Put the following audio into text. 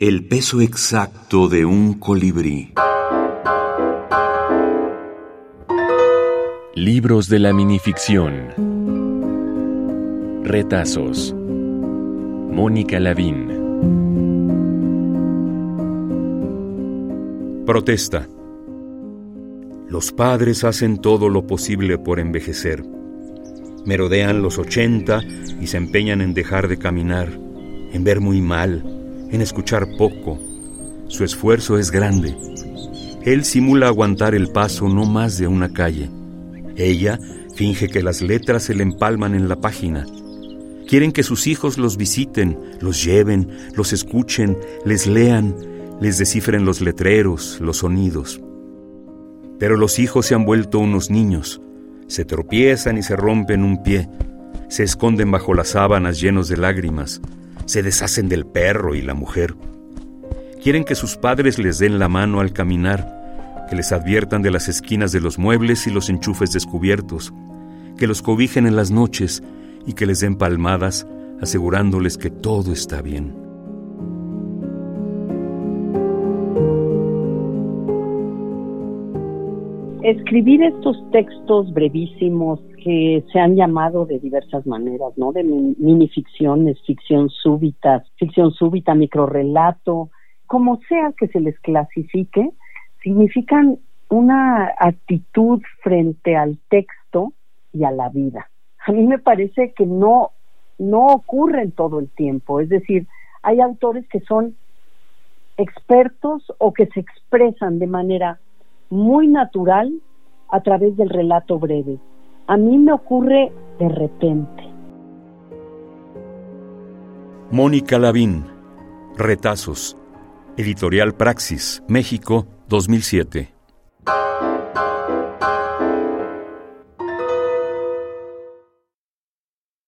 El peso exacto de un colibrí. Libros de la minificción. Retazos. Mónica Lavín. Protesta. Los padres hacen todo lo posible por envejecer. Merodean los ochenta y se empeñan en dejar de caminar, en ver muy mal, en escuchar poco. Su esfuerzo es grande. Él simula aguantar el paso no más de una calle. Ella finge que las letras se le empalman en la página. Quieren que sus hijos los visiten, los lleven, los escuchen, les lean, les descifren los letreros, los sonidos. Pero los hijos se han vuelto unos niños. Se tropiezan y se rompen un pie. Se esconden bajo las sábanas llenos de lágrimas se deshacen del perro y la mujer. Quieren que sus padres les den la mano al caminar, que les adviertan de las esquinas de los muebles y los enchufes descubiertos, que los cobijen en las noches y que les den palmadas asegurándoles que todo está bien. Escribir estos textos brevísimos que se han llamado de diversas maneras, ¿no? De minificciones, ficción súbita, ficción súbita, microrelato, como sea que se les clasifique, significan una actitud frente al texto y a la vida. A mí me parece que no, no ocurre en todo el tiempo, es decir, hay autores que son expertos o que se expresan de manera muy natural a través del relato breve. A mí me ocurre de repente. Mónica Lavín, Retazos, Editorial Praxis, México, 2007.